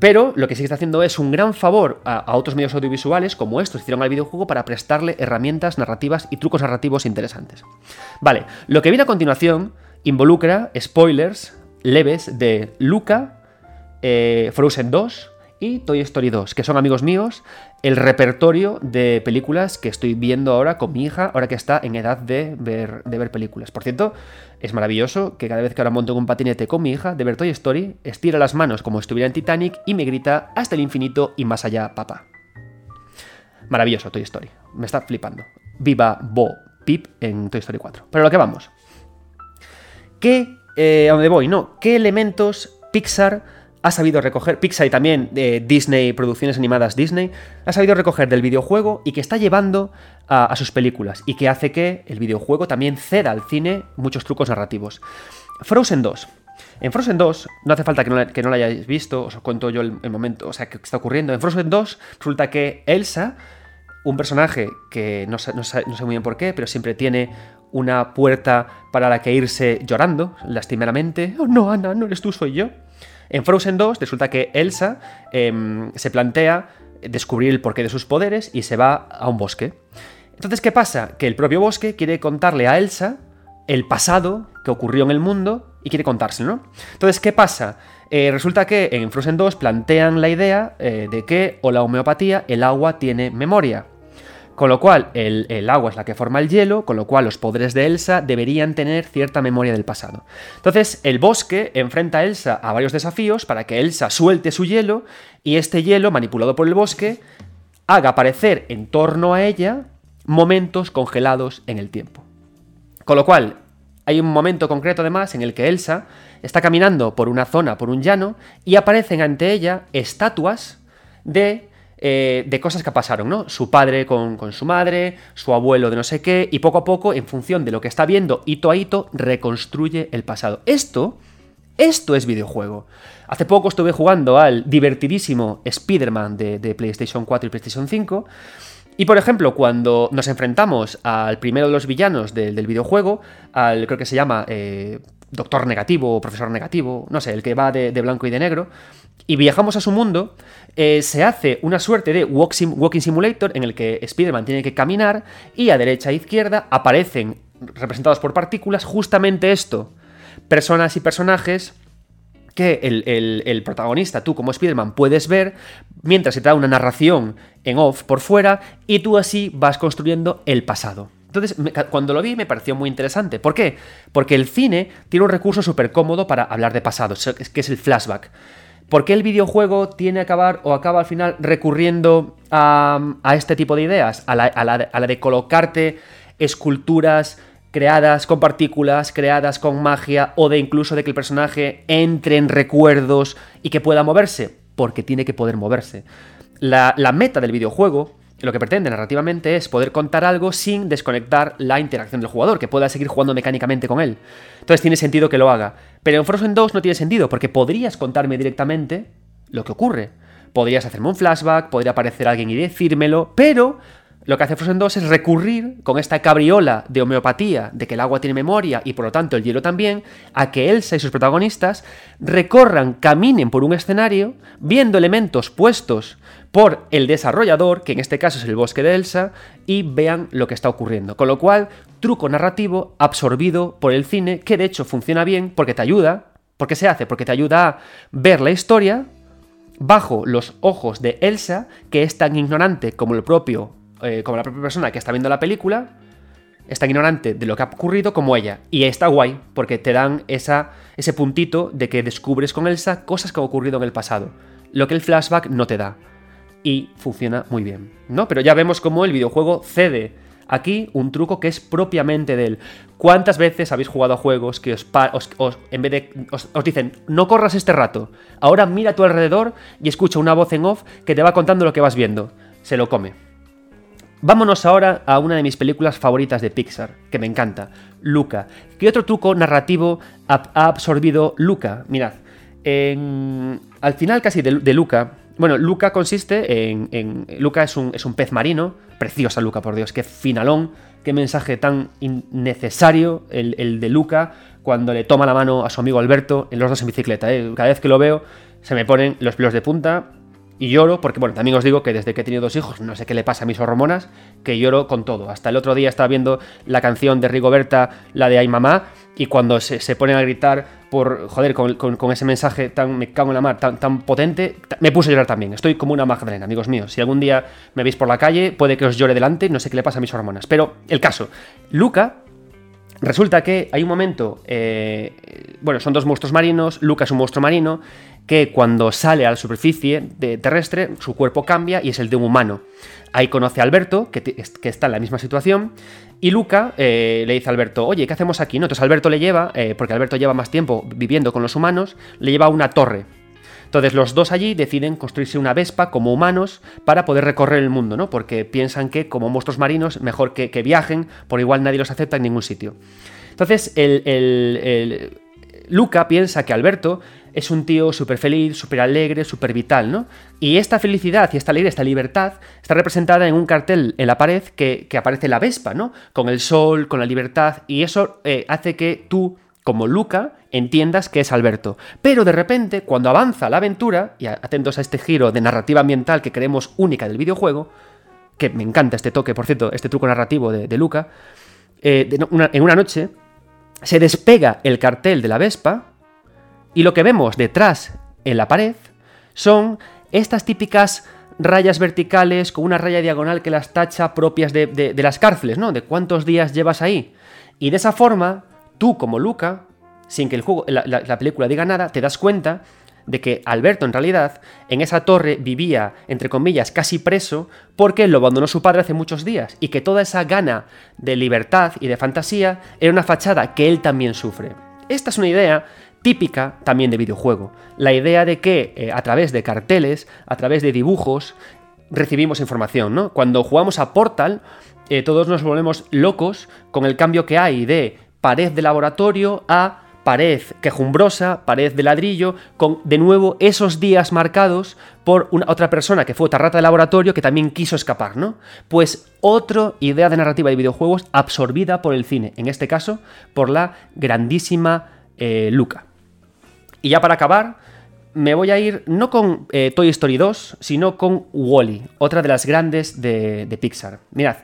pero lo que sí está haciendo es un gran favor a, otros medios audiovisuales, como estos hicieron al videojuego, para prestarle herramientas narrativas y trucos narrativos interesantes. Vale, lo que viene a continuación involucra spoilers leves de Luca, eh, Frozen 2 y Toy Story 2, que son amigos míos, el repertorio de películas que estoy viendo ahora con mi hija, ahora que está en edad de ver, de ver películas. Por cierto, es maravilloso que cada vez que ahora monto un patinete con mi hija de ver Toy Story, estira las manos como estuviera en Titanic y me grita hasta el infinito y más allá, papá. Maravilloso Toy Story, me está flipando. Viva Bo Pip en Toy Story 4. Pero a lo que vamos. ¿Qué, eh, a dónde voy? No, ¿qué elementos Pixar ha sabido recoger, Pixar y también de Disney, producciones animadas Disney, ha sabido recoger del videojuego y que está llevando a, sus películas y que hace que el videojuego también ceda al cine muchos trucos narrativos. Frozen 2. En Frozen 2, no hace falta que no, que no la hayáis visto, os cuento yo el, momento, o sea, que está ocurriendo. En Frozen 2 resulta que Elsa, un personaje que no sé, no sé muy bien por qué, pero siempre tiene una puerta para la que irse llorando, lastimeramente. Oh, no, Ana, no eres tú, soy yo. En Frozen 2 resulta que Elsa em, se plantea descubrir el porqué de sus poderes y se va a un bosque. Entonces, ¿qué pasa? Que el propio bosque quiere contarle a Elsa el pasado que ocurrió en el mundo y quiere contárselo, ¿no? Entonces, ¿qué pasa? Eh, resulta que en Frozen 2 plantean la idea eh, de que, o la homeopatía, el agua tiene memoria. Con lo cual, el, agua es la que forma el hielo, con lo cual los poderes de Elsa deberían tener cierta memoria del pasado. Entonces, el bosque enfrenta a Elsa a varios desafíos para que Elsa suelte su hielo y este hielo, manipulado por el bosque, haga aparecer en torno a ella momentos congelados en el tiempo. Con lo cual, hay un momento concreto además en el que Elsa está caminando por una zona, por un llano, y aparecen ante ella estatuas de eh, de cosas que pasaron, ¿no? Su padre con, su madre, su abuelo de no sé qué, y poco a poco, en función de lo que está viendo hito a hito, reconstruye el pasado. Esto, esto es videojuego. Hace poco estuve jugando al divertidísimo Spider-Man de, PlayStation 4 y PlayStation 5. Y por ejemplo, cuando nos enfrentamos al primero de los villanos del videojuego, al creo que se llama eh, Doctor Negativo o Profesor Negativo, no sé, el que va de blanco y de negro, y viajamos a su mundo, eh, se hace una suerte de walking simulator en el que Spider-Man tiene que caminar y a derecha e izquierda aparecen, representados por partículas, justamente esto. Personas y personajes que el, protagonista, tú como Spider-Man, puedes ver mientras se te da una narración en off por fuera y tú así vas construyendo el pasado. Entonces, cuando lo vi me pareció muy interesante. ¿Por qué? Porque el cine tiene un recurso súper cómodo para hablar de pasado, que es el flashback. ¿Por qué el videojuego tiene que acabar o acaba al final recurriendo a, este tipo de ideas? A la, de colocarte esculturas creadas con partículas, creadas con magia, o de incluso de que el personaje entre en recuerdos y que pueda moverse, porque tiene que poder moverse. La, la meta del videojuego lo que pretende narrativamente es poder contar algo sin desconectar la interacción del jugador, que pueda seguir jugando mecánicamente con él. Entonces tiene sentido que lo haga. Pero en Frozen 2 no tiene sentido, porque podrías contarme directamente lo que ocurre. Podrías hacerme un flashback, podría aparecer alguien y decírmelo, pero lo que hace Frozen 2 es recurrir con esta cabriola de homeopatía, de que el agua tiene memoria y por lo tanto el hielo también, a que Elsa y sus protagonistas recorran, caminen por un escenario, viendo elementos puestos por el desarrollador, que en este caso es el bosque de Elsa, y vean lo que está ocurriendo. Con lo cual, truco narrativo absorbido por el cine, que de hecho funciona bien porque te ayuda. ¿Por qué se hace? Porque te ayuda a ver la historia bajo los ojos de Elsa, que es tan ignorante como el propio, eh, como la propia persona que está viendo la película, es tan ignorante de lo que ha ocurrido como ella. Y está guay, porque te dan ese puntito de que descubres con Elsa cosas que han ocurrido en el pasado. Lo que el flashback no te da y funciona muy bien, ¿no? Pero ya vemos cómo el videojuego cede aquí un truco que es propiamente de él. ¿Cuántas veces habéis jugado a juegos que os, en vez de os, dicen no corras este rato, ahora mira a tu alrededor y escucha una voz en off que te va contando lo que vas viendo? Se lo come. Vámonos ahora a una de mis películas favoritas de Pixar, que me encanta, Luca. ¿Qué otro truco narrativo ha, absorbido Luca? Mirad, al final casi de Luca, bueno, Luca consiste en. Luca es un, es un pez marino. Preciosa Luca, por Dios, qué finalón, qué mensaje tan innecesario el, de Luca cuando le toma la mano a su amigo Alberto, en los dos en bicicleta. ¿eh? Cada vez que lo veo, se me ponen los pelos de punta y lloro, porque bueno, también os digo que desde que he tenido dos hijos, no sé qué le pasa a mis hormonas, que lloro con todo. Hasta el otro día estaba viendo la canción de Rigoberta, la de Ay Mamá, y cuando se, se ponen a gritar por, joder, con, ese mensaje tan, me cago en la mar, tan, tan potente, me puse a llorar también. Estoy como una magdalena, amigos míos. Si algún día me veis por la calle, puede que os llore delante, no sé qué le pasa a mis hormonas. Pero el caso, Luca Resulta que hay un momento, eh, bueno, son dos monstruos marinos, Luca es un monstruo marino, que cuando sale a la superficie terrestre, su cuerpo cambia y es el de un humano. Ahí conoce a Alberto, que, está en la misma situación, y Luca eh, le dice a Alberto, oye, ¿qué hacemos aquí? Entonces Alberto le lleva, eh, porque Alberto lleva más tiempo viviendo con los humanos, le lleva una torre. Entonces los dos allí deciden construirse una Vespa como humanos para poder recorrer el mundo, ¿no? Porque piensan que como monstruos marinos mejor que, viajen, por igual nadie los acepta en ningún sitio. Entonces el, Luca piensa que Alberto es un tío súper feliz, súper alegre, súper vital, ¿no? Y esta felicidad y esta alegría, esta libertad, está representada en un cartel en la pared que, aparece la Vespa, ¿no? Con el sol, con la libertad, y eso eh, hace que tú como Luca, entiendas que es Alberto. Pero de repente, cuando avanza la aventura, y atentos a este giro de narrativa ambiental que creemos única del videojuego, que me encanta este toque, por cierto, este truco narrativo de, Luca, eh, en una noche, se despega el cartel de la Vespa y lo que vemos detrás en la pared son estas típicas rayas verticales con una raya diagonal que las tacha propias de, las cárceles, ¿no? De cuántos días llevas ahí. Y de esa forma, tú como Luca, sin que el juego, la película diga nada, te das cuenta de que Alberto en realidad en esa torre vivía, entre comillas, casi preso porque lo abandonó su padre hace muchos días y que toda esa gana de libertad y de fantasía era una fachada que él también sufre. Esta es una idea típica también de videojuego, la idea de que eh, a través de carteles, a través de dibujos, recibimos información, ¿no? Cuando jugamos a Portal, eh, todos nos volvemos locos con el cambio que hay de pared de laboratorio a pared quejumbrosa, pared de ladrillo, con de nuevo esos días marcados por una, otra persona que fue otra rata de laboratorio que también quiso escapar, ¿no? Pues otra idea de narrativa de videojuegos absorbida por el cine, en este caso por la grandísima eh, Luca. Y ya para acabar, me voy a ir no con eh, Toy Story 2, sino con Wally, otra de las grandes de, de Pixar. Mirad,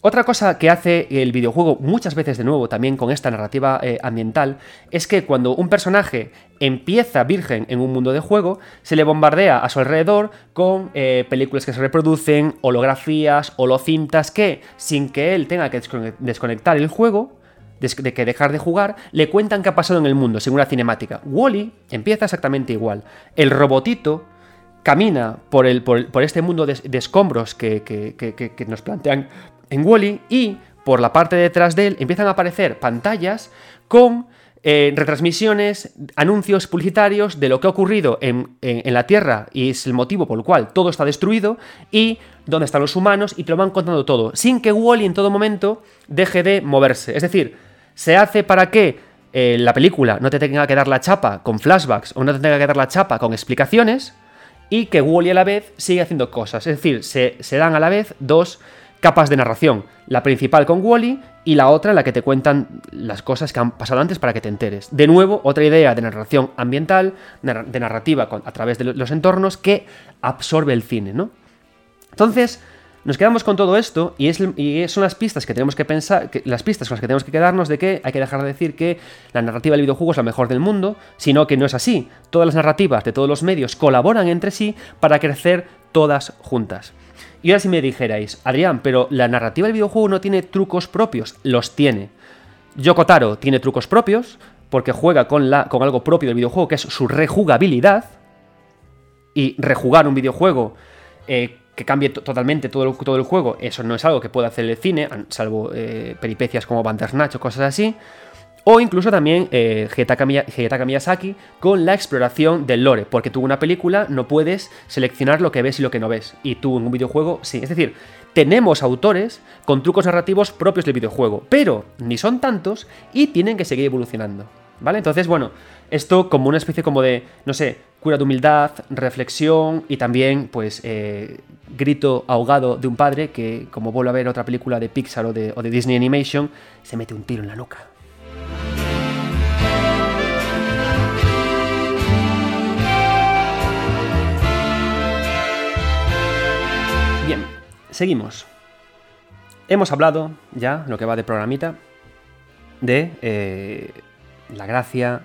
otra cosa que hace el videojuego muchas veces de nuevo también con esta narrativa eh, ambiental es que cuando un personaje empieza virgen en un mundo de juego, se le bombardea a su alrededor con eh, películas que se reproducen, holografías, holocintas que, sin que él tenga que desconectar el juego, de que dejar de jugar, le cuentan qué ha pasado en el mundo, según la cinemática. Wally empieza exactamente igual. El robotito camina por, el, por, este mundo de, escombros que, que, nos plantean en Wally y por la parte detrás de él empiezan a aparecer pantallas con eh, retransmisiones, anuncios publicitarios de lo que ha ocurrido en, la Tierra y es el motivo por el cual todo está destruido y dónde están los humanos y te lo van contando todo, sin que Wally en todo momento deje de moverse. Es decir, se hace para que eh, la película no te tenga que dar la chapa con flashbacks o no te tenga que dar la chapa con explicaciones y que Wally a la vez sigue haciendo cosas. Es decir, se, se dan a la vez dos capas de narración. La principal con Wally y la otra en la que te cuentan las cosas que han pasado antes para que te enteres. De nuevo, otra idea de narración ambiental, de narrativa a través de los entornos que absorbe el cine, ¿no? Entonces, nos quedamos con todo esto y, son las pistas que tenemos que pensar, las pistas con las que tenemos que quedarnos de que hay que dejar de decir que la narrativa del videojuego es la mejor del mundo, sino que no es así. Todas las narrativas de todos los medios colaboran entre sí para crecer todas juntas. Y ahora si me dijerais, Adrián, pero la narrativa del videojuego no tiene trucos propios, los tiene. Yoko Taro tiene trucos propios, porque juega con, la, con algo propio del videojuego, que es su rejugabilidad. Y rejugar un videojuego eh, que cambie totalmente todo el, todo el, juego, eso no es algo que pueda hacer el cine, salvo eh, peripecias como Bandersnatch o cosas así. O incluso también eh, Hidetaka Miyazaki con la exploración del lore, porque tú en una película no puedes seleccionar lo que ves y lo que no ves, y tú en un videojuego sí. Es decir, tenemos autores con trucos narrativos propios del videojuego, pero ni son tantos y tienen que seguir evolucionando. ¿Vale? Entonces, bueno, esto como una especie como de, no sé, cura de humildad, reflexión y también, pues, eh, grito ahogado de un padre que, como vuelve a ver otra película de Pixar o de, o de Disney Animation, se mete un tiro en la nuca. Bien, seguimos. Hemos hablado ya, lo que va de programita, de eh, la gracia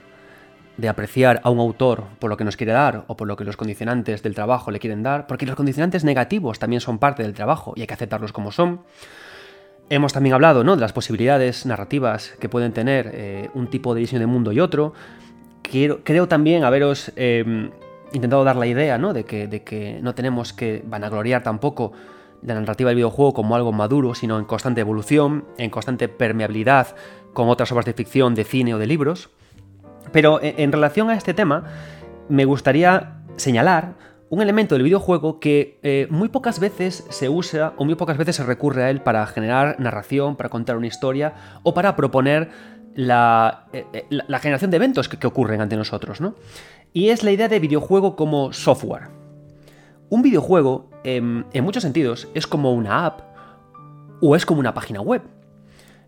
de apreciar a un autor por lo que nos quiere dar o por lo que los condicionantes del trabajo le quieren dar, porque los condicionantes negativos también son parte del trabajo y hay que aceptarlos como son. Hemos también hablado ¿no? de las posibilidades narrativas que pueden tener eh, un tipo de diseño de mundo y otro. Creo también haberos em, intentado dar la idea ¿no? de, que, de que no tenemos que vanagloriar tampoco la narrativa del videojuego como algo maduro, sino en constante evolución, en constante permeabilidad con otras obras de ficción, de cine o de libros. Pero e, en relación a este tema, me gustaría señalar un elemento del videojuego que eh, muy pocas veces se usa o muy pocas veces se recurre a él para generar narración, para contar una historia o para proponer la, eh, eh, generación de eventos que, ocurren ante nosotros, ¿no? y es la idea de videojuego como software. Un videojuego, em, en, muchos sentidos, es como una app o es como una página web.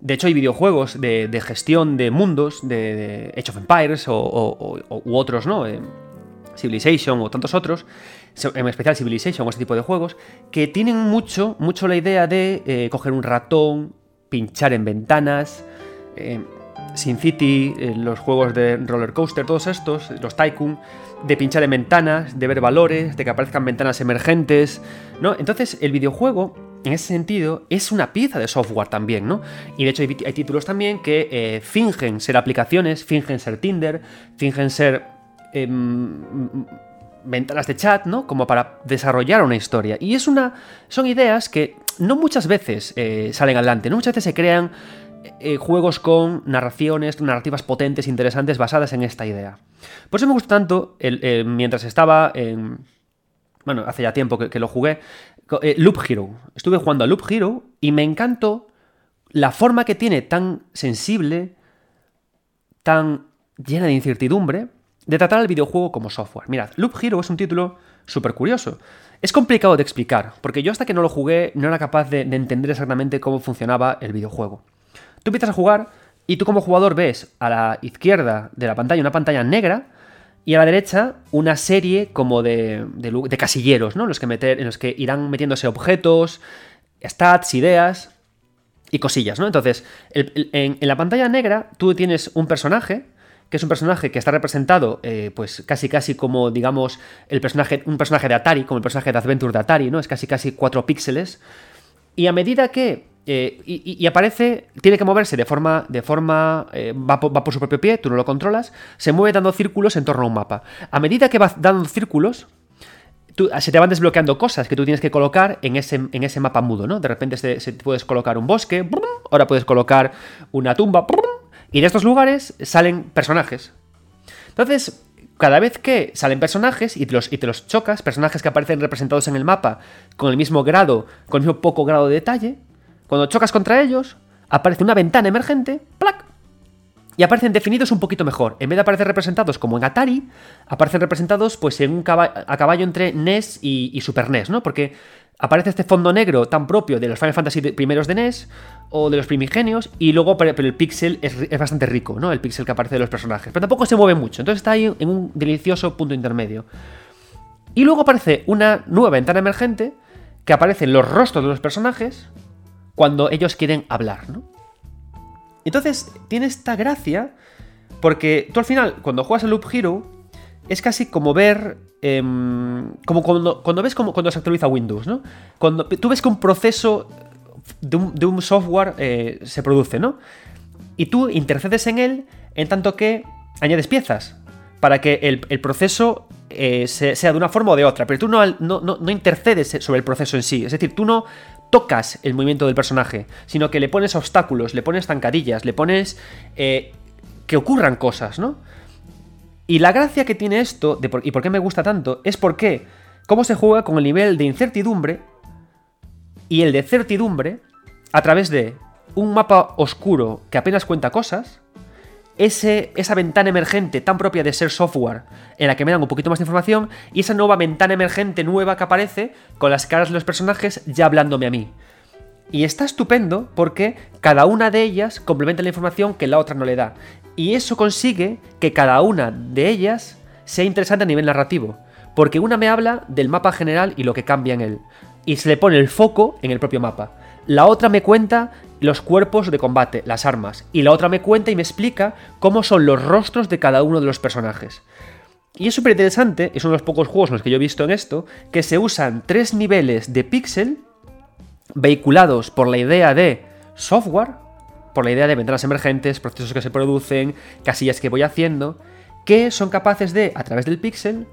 De hecho, hay videojuegos de, gestión de mundos, de, Age of Empires o, u otros, ¿no? Eh, Civilization o tantos otros, en especial Civilization o este tipo de juegos, que tienen mucho, mucho la idea de eh, coger un ratón, pinchar en ventanas, eh, Sin City, los juegos de roller coaster, todos estos, los Tycoon, de pinchar en ventanas, de ver valores, de que aparezcan ventanas emergentes, ¿no? Entonces, el videojuego, en ese sentido, es una pieza de software también, ¿no? Y de hecho hay, títulos también que eh, fingen ser aplicaciones, fingen ser Tinder, fingen ser em, ventanas de chat, ¿no? Como para desarrollar una historia. Y es una. Son ideas que no muchas veces eh, salen adelante, no muchas veces se crean eh, juegos con narraciones, narrativas potentes, interesantes, basadas en esta idea. Por eso me gusta tanto, mientras estaba en... Bueno, hace ya tiempo que, lo jugué, eh, Loop Hero. Estuve jugando a Loop Hero y me encantó la forma que tiene tan sensible, tan llena de incertidumbre, de tratar el videojuego como software. Mirad, Loop Hero es un título súper curioso. Es complicado de explicar, porque yo hasta que no lo jugué no era capaz de entender exactamente cómo funcionaba el videojuego. Tú empiezas a jugar y tú como jugador ves a la izquierda de la pantalla una pantalla negra y a la derecha una serie como de, de, casilleros, ¿no? En los, que meter, en los que irán metiéndose objetos, stats, ideas y cosillas, ¿no? Entonces, en, la pantalla negra tú tienes un personaje que es un personaje que está representado, eh, pues casi casi como, digamos, el personaje, un personaje de Atari, como el personaje de Adventure de Atari, ¿no? Es casi casi cuatro píxeles. Y a medida que eh, y, aparece, tiene que moverse de forma, de forma eh, va, por, su propio pie, tú no lo controlas, se mueve dando círculos en torno a un mapa. A medida que va dando círculos, se te van desbloqueando cosas que tú tienes que colocar en ese, en ese mapa mudo, ¿no? De repente se, puedes colocar un bosque, ahora puedes colocar una tumba, y de estos lugares salen personajes. Entonces, cada vez que salen personajes y te, los, y te los chocas, personajes que aparecen representados en el mapa con el mismo grado, con el mismo poco grado de detalle, cuando chocas contra ellos, aparece una ventana emergente, ¡plac! Y aparecen definidos un poquito mejor. En vez de aparecer representados como en Atari, aparecen representados pues en un a caballo entre NES y, Super NES, ¿no? Porque aparece este fondo negro tan propio de los Final Fantasy primeros de NES o de los primigenios y luego pero, el pixel es, bastante rico, ¿no? El pixel que aparece de los personajes. Pero tampoco se mueve mucho, entonces está ahí en un delicioso punto intermedio. Y luego aparece una nueva ventana emergente que aparecen los rostros de los personajes cuando ellos quieren hablar, ¿no? Entonces, tiene esta gracia porque tú al final, cuando juegas a Loop Hero, es casi como ver. Em, como cuando, ves como cuando se actualiza Windows, ¿no? Cuando tú ves que un proceso de un, software eh, se produce, ¿no? Y tú intercedes en él en tanto que añades piezas para que el, proceso eh, sea de una forma o de otra, pero tú no, no, no, intercedes sobre el proceso en sí, es decir, tú no tocas el movimiento del personaje, sino que le pones obstáculos, le pones zancadillas, le pones eh, que ocurran cosas, ¿no? Y la gracia que tiene esto, y por qué me gusta tanto, es porque cómo se juega con el nivel de incertidumbre y el de certidumbre a través de un mapa oscuro que apenas cuenta cosas, esa ventana emergente tan propia de ser software en la que me dan un poquito más de información y esa nueva ventana emergente nueva que aparece con las caras de los personajes ya hablándome a mí. Y está estupendo porque cada una de ellas complementa la información que la otra no le da. Y eso consigue que cada una de ellas sea interesante a nivel narrativo. Porque una me habla del mapa general y lo que cambia en él. Y se le pone el foco en el propio mapa. La otra me cuenta los cuerpos de combate, las armas, y la otra me cuenta y me explica cómo son los rostros de cada uno de los personajes. Y es súper interesante, es uno de los pocos juegos en los que yo he visto en esto, que se usan tres niveles de píxel vehiculados por la idea de software, por la idea de ventanas emergentes, procesos que se producen, casillas que voy haciendo, que son capaces de, a través del píxel,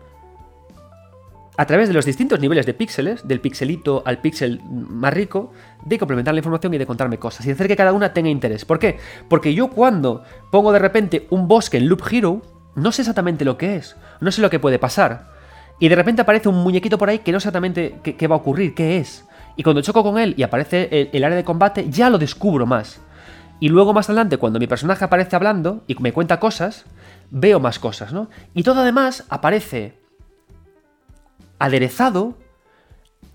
a través de los distintos niveles de píxeles, del pixelito al píxel más rico, de complementar la información y de contarme cosas y hacer que cada una tenga interés. ¿Por qué? Porque yo cuando pongo de repente un bosque en Loop Hero, no sé exactamente lo que es, no sé lo que puede pasar. Y de repente aparece un muñequito por ahí que no sé exactamente qué, va a ocurrir, qué es. Y cuando choco con él y aparece el área de combate, ya lo descubro más. Y luego más adelante, cuando mi personaje aparece hablando y me cuenta cosas, veo más cosas, ¿no? Y todo además aparece aderezado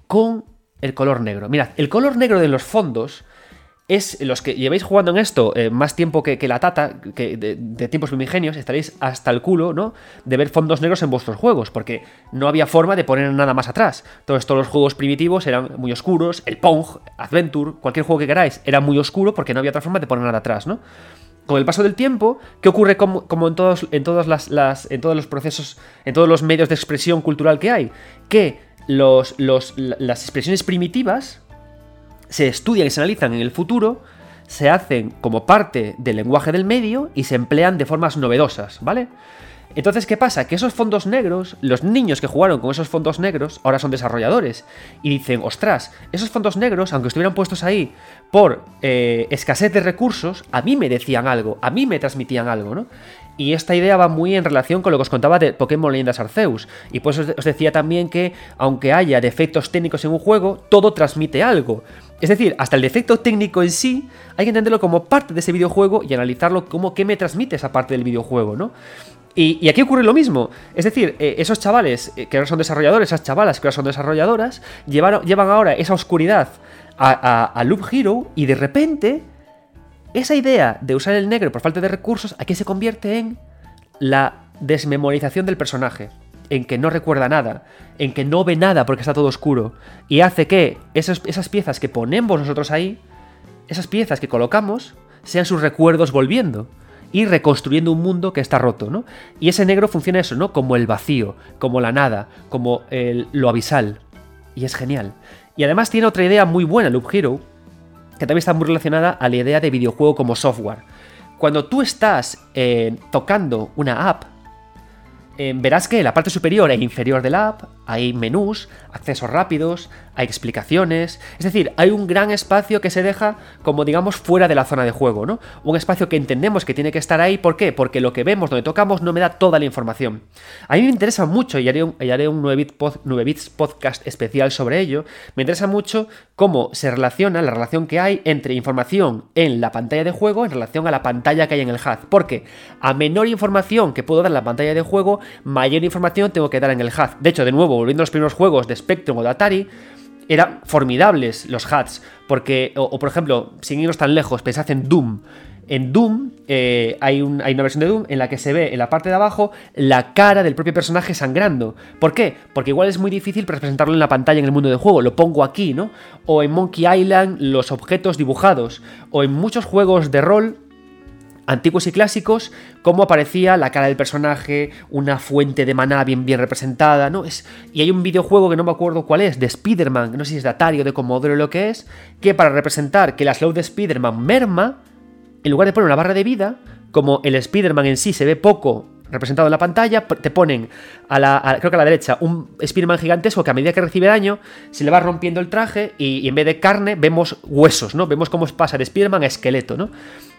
con el color negro. Mirad, el color negro de los fondos es los que llevéis jugando en esto eh, más tiempo que, la tata, que de, tiempos primigenios, estaréis hasta el culo, ¿no? De ver fondos negros en vuestros juegos, porque no había forma de poner nada más atrás. Todos estos los juegos primitivos eran muy oscuros, el Pong, Adventure, cualquier juego que queráis, era muy oscuro porque no había otra forma de poner nada atrás, ¿no? Con el paso del tiempo, ¿qué ocurre como, en, todos, en, todos los procesos, en todos los medios de expresión cultural que hay? Que los, las expresiones primitivas se estudian y se analizan en el futuro, se hacen como parte del lenguaje del medio y se emplean de formas novedosas, ¿vale? Entonces, ¿qué pasa? Que esos fondos negros, los niños que jugaron con esos fondos negros, ahora son desarrolladores. Y dicen, ostras, esos fondos negros, aunque estuvieran puestos ahí por eh, escasez de recursos, a mí me decían algo, a mí me transmitían algo, ¿no? Y esta idea va muy en relación con lo que os contaba de Pokémon Leyendas Arceus. Y pues os decía también que, aunque haya defectos técnicos en un juego, todo transmite algo. Es decir, hasta el defecto técnico en sí, hay que entenderlo como parte de ese videojuego y analizarlo como qué me transmite esa parte del videojuego, ¿no? Y, aquí ocurre lo mismo. Es decir, eh, esos chavales eh, que ahora son desarrolladores, esas chavalas que ahora son desarrolladoras, llevan ahora esa oscuridad a, Loop Hero y de repente esa idea de usar el negro por falta de recursos aquí se convierte en la desmemorización del personaje. En que no recuerda nada, en que no ve nada porque está todo oscuro. Y hace que esas, esas piezas que ponemos nosotros ahí, esas piezas que colocamos, sean sus recuerdos volviendo y reconstruyendo un mundo que está roto, ¿no? Y ese negro funciona eso, ¿no? Como el vacío, como la nada, como el, lo abisal. Y es genial. Y además tiene otra idea muy buena, Loop Hero, que también está muy relacionada a la idea de videojuego como software. Cuando tú estás eh, tocando una app, eh, verás que la parte superior e inferior de la app hay menús, accesos rápidos, hay explicaciones, es decir, hay un gran espacio que se deja como digamos fuera de la zona de juego, ¿no? Un espacio que entendemos que tiene que estar ahí, ¿por qué? Porque lo que vemos, donde tocamos, no me da toda la información. A mí me interesa mucho, y haré un, un 9, bits podcast especial sobre ello, me interesa mucho cómo se relaciona, la relación que hay entre información en la pantalla de juego en relación a la pantalla que hay en el HUD, porque a menor información que puedo dar en la pantalla de juego, mayor información tengo que dar en el HUD. De hecho, de nuevo, volviendo a los primeros juegos de Spectrum o de Atari, eran formidables los HUDs, porque, o, por ejemplo, sin irnos tan lejos, pensad en Doom. En Doom eh, hay, hay, una versión de Doom en la que se ve en la parte de abajo la cara del propio personaje sangrando. ¿Por qué? Porque igual es muy difícil representarlo en la pantalla en el mundo de juego, lo pongo aquí, ¿no? O en Monkey Island los objetos dibujados, o en muchos juegos de rol antiguos y clásicos, cómo aparecía la cara del personaje, una fuente de maná bien, bien representada, ¿no? Es, y hay un videojuego que no me acuerdo cuál es, de Spider-Man, no sé si es de Atari o de Commodore o lo que es, que para representar que la slow de Spider-Man merma, en lugar de poner una barra de vida, como el Spider-Man en sí se ve poco representado en la pantalla, te ponen a la, creo que a la derecha un Spider-Man gigantesco que a medida que recibe daño se le va rompiendo el traje y, y en vez de carne vemos huesos, ¿no? Vemos cómo pasa de Spider-Man a esqueleto, ¿no?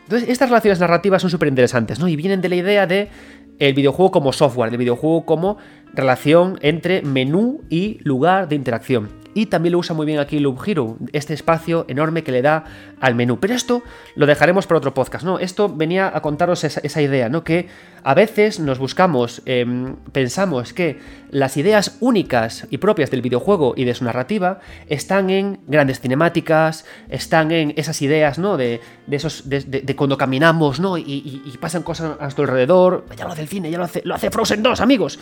Entonces, estas relaciones narrativas son súper interesantes, ¿no? Y vienen de la idea de el videojuego como software, el videojuego como relación entre menú y lugar de interacción. Y también lo usa muy bien aquí Loop Hero, este espacio enorme que le da al menú. Pero esto lo dejaremos por otro podcast, ¿no? Esto venía a contaros esa, idea, ¿no? Que a veces nos buscamos, em, pensamos que las ideas únicas y propias del videojuego y de su narrativa están en grandes cinemáticas, están en esas ideas, ¿no? De, esos, de, cuando caminamos, ¿no? Y, pasan cosas a nuestro alrededor. Ya lo hace el cine, ya lo hace, lo hace Frozen 2, amigos.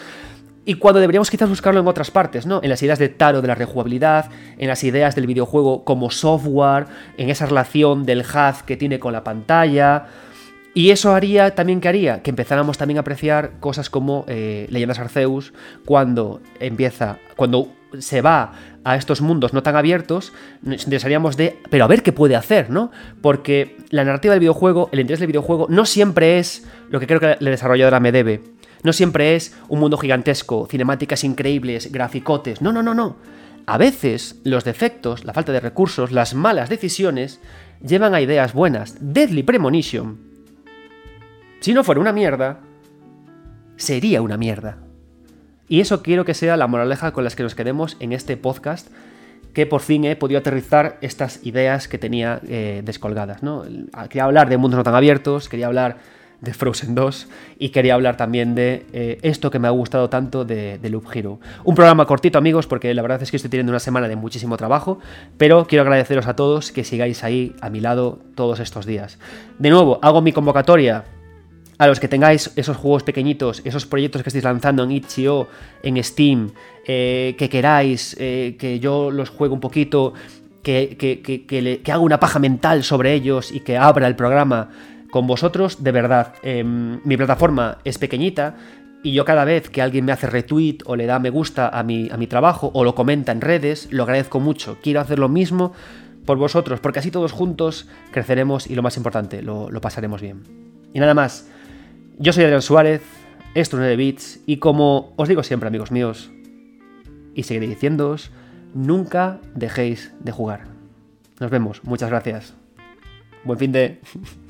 Y cuando deberíamos quizás buscarlo en otras partes, ¿no? En las ideas de Taro de la rejugabilidad, en las ideas del videojuego como software, en esa relación del HUD que tiene con la pantalla. Y eso haría también que haría que empezáramos también a apreciar cosas como eh, Leyendas Arceus, cuando empieza, cuando se va a estos mundos no tan abiertos, nos interesaríamos de, pero a ver qué puede hacer, ¿no? Porque la narrativa del videojuego, el interés del videojuego, no siempre es lo que creo que la desarrolladora me debe. No siempre es un mundo gigantesco, cinemáticas increíbles, graficotes. No, no, no, no. A veces los defectos, la falta de recursos, las malas decisiones llevan a ideas buenas. Deadly Premonition. Si no fuera una mierda, sería una mierda. Y eso quiero que sea la moraleja con las que nos quedemos en este podcast, que por fin he podido aterrizar estas ideas que tenía eh, descolgadas. ¿no? Quería hablar de mundos no tan abiertos, quería hablar de Frozen 2 y quería hablar también de eh, esto que me ha gustado tanto de, Loop Hero. Un programa cortito amigos porque la verdad es que estoy teniendo una semana de muchísimo trabajo, pero quiero agradeceros a todos que sigáis ahí a mi lado todos estos días. De nuevo, hago mi convocatoria a los que tengáis esos juegos pequeñitos, esos proyectos que estáis lanzando en itch.io, en Steam, eh, que queráis eh, que yo los juegue un poquito, que, que, que, haga una paja mental sobre ellos y que abra el programa con vosotros de verdad. Em, mi plataforma es pequeñita y yo cada vez que alguien me hace retweet o le da me gusta a mi, a mi trabajo o lo comenta en redes, lo agradezco mucho. Quiero hacer lo mismo por vosotros, porque así todos juntos creceremos y lo más importante, lo, lo pasaremos bien. Y nada más, yo soy Adrián Suárez, esto es 9 bits y como os digo siempre amigos míos, y seguiré diciéndoos, nunca dejéis de jugar. Nos vemos, muchas gracias. Buen fin de... *laughs*